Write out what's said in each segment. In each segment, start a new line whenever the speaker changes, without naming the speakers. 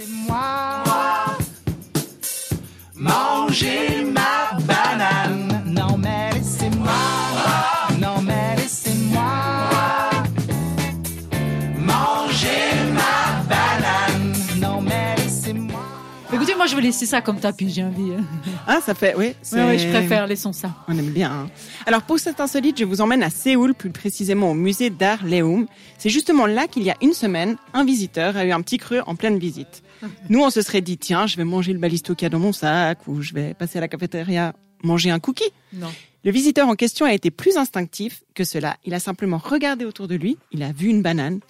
C'est moi. Manger ma banane. Non mais laissez-moi. Non
moi je vais laisser ça comme tapis, j'ai envie. hein.
Ah, ça fait, oui.
Ouais, je préfère, laissons ça.
On aime bien. hein. Alors pour cet insolite, je vous emmène à Séoul, plus précisément au musée d'art Leum. C'est justement là qu'il y a une semaine, un visiteur a eu un petit creux en pleine visite. Nous, on se serait dit, tiens, je vais manger le balisto qu'il y a dans mon sac, ou je vais passer à la cafétéria manger un cookie.
Non.
Le visiteur en question a été plus instinctif que cela. Il a simplement regardé autour de lui, il a vu une banane,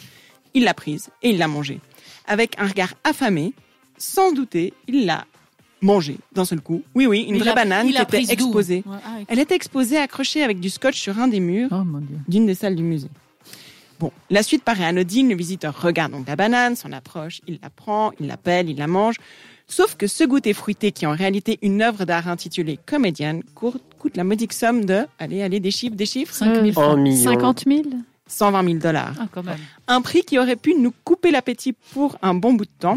il l'a prise et il l'a mangée. Avec un regard affamé, sans douter, il l'a mangée d'un seul coup. Oui, oui, une
Il
vraie
a-
banane qui était exposée.
Ouais, ah,
Elle était exposée, accrochée avec du scotch sur un des murs
Oh
d'une des salles du musée. Bon, la suite paraît anodine. Le visiteur regarde donc la banane, s'en approche, il la prend, il l'appelle, il la mange. Sauf que ce goûter fruité, qui est en réalité une œuvre d'art intitulée Comédienne, coûte, la modique somme de, allez, allez, des chiffres, des chiffres,
5 000
En
francs.
millions.
50 000
120 000 dollars.
Ah.
Un prix qui aurait pu nous couper l'appétit pour un bon bout de temps.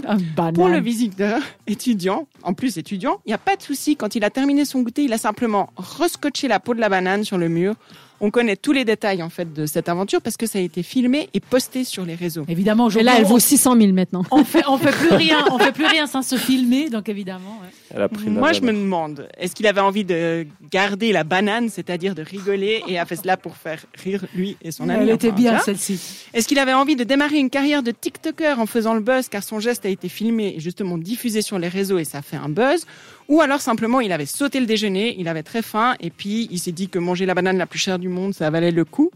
Pour le visiteur étudiant, en plus étudiant, il n'y a pas de souci. Quand il a terminé son goûter, il a simplement rescotché la peau de la banane sur le mur. On connaît tous les détails en fait de cette aventure parce que ça a été filmé et posté sur les réseaux.
Évidemment, aujourd'hui,
là, elle
on-
vaut 600 000 maintenant.
on fait, on fait plus rien, on fait plus rien sans se filmer, donc évidemment. ouais.
Elle a pris la
Moi, je me demande, est-ce qu'il avait envie de garder la banane, c'est-à-dire de rigoler et a fait cela pour faire rire lui et son ami
Elle était bien, celle-ci.
Est-ce qu'il avait envie de démarrer une carrière de TikToker en faisant le buzz car son geste a été filmé et justement diffusé sur les réseaux et ça fait un buzz? Ou alors simplement il avait sauté le déjeuner, il avait très faim et puis il s'est dit que manger la banane la plus chère du monde ça valait le coup?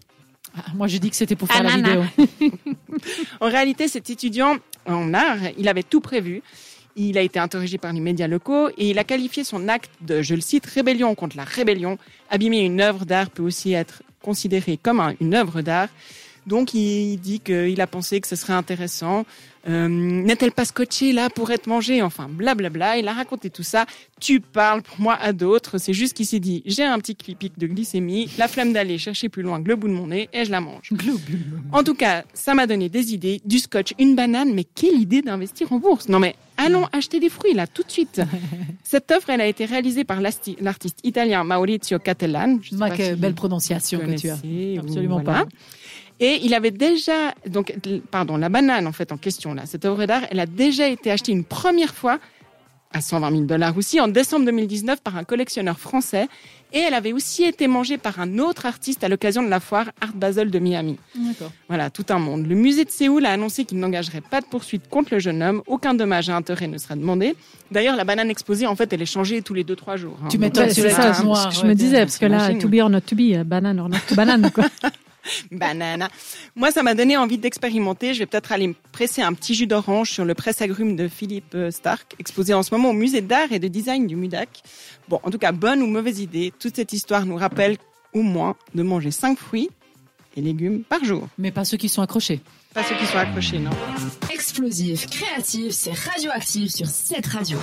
Ah, moi, j'ai dit que c'était pour faire la vidéo.
En réalité, cet étudiant en art, il avait tout prévu. Il a été interrogé par les médias locaux et il a qualifié son acte de, je le cite, rébellion contre la rébellion. Abîmer une œuvre d'art peut aussi être considéré comme un- une œuvre d'art. Donc il dit qu'il a pensé que ce serait intéressant. Euh, N'est-elle pas scotchée là pour être mangée? Enfin, blablabla. Il a raconté tout ça. Tu parles pour moi à d'autres. C'est juste qu'il s'est dit, j'ai un petit clipic de glycémie, la flemme d'aller chercher plus loin que le bout de mon nez et je la mange. En tout cas, ça m'a donné des idées, du scotch, une banane, mais quelle idée d'investir en bourse Non mais allons acheter des fruits là tout de suite. Cette œuvre, elle a été réalisée par l'artiste italien Maurizio Cattelan. Je sais
Mac,
pas si
belle prononciation que tu as. Absolument
voilà.
pas.
Et il avait déjà, donc, pardon, la banane en fait en question là, cette œuvre d'art, elle a déjà été achetée une première fois à 120 000 dollars aussi en décembre 2019 par un collectionneur français. Et elle avait aussi été mangée par un autre artiste à l'occasion de la foire Art Basel de Miami.
D'accord.
Voilà, tout un monde. Le musée de Séoul a annoncé qu'il n'engagerait pas de poursuite contre le jeune homme. Aucun dommage à intérêt ne sera demandé. D'ailleurs, la banane exposée, en fait, elle est changée tous les 2-3 jours. hein.
Tu m'étonnes,
Ouais, c'est ça, c'est
noir,
ce que je
ouais,
me disais, parce que là, to be or not to be, euh, banane or not to banane, quoi.
Banana. Moi, ça m'a donné envie d'expérimenter. Je vais peut-être aller me presser un petit jus d'orange sur le presse-agrumes de Philippe euh, Stark, exposé en ce moment au musée d'art et de design du MUDAC. Bon, en tout cas, bonne ou mauvaise idée, toute cette histoire nous rappelle au moins de manger 5 fruits et légumes par jour.
Mais pas ceux qui sont accrochés.
Pas ceux qui sont accrochés, non
Explosif, créatif, c'est radioactif sur cette radio.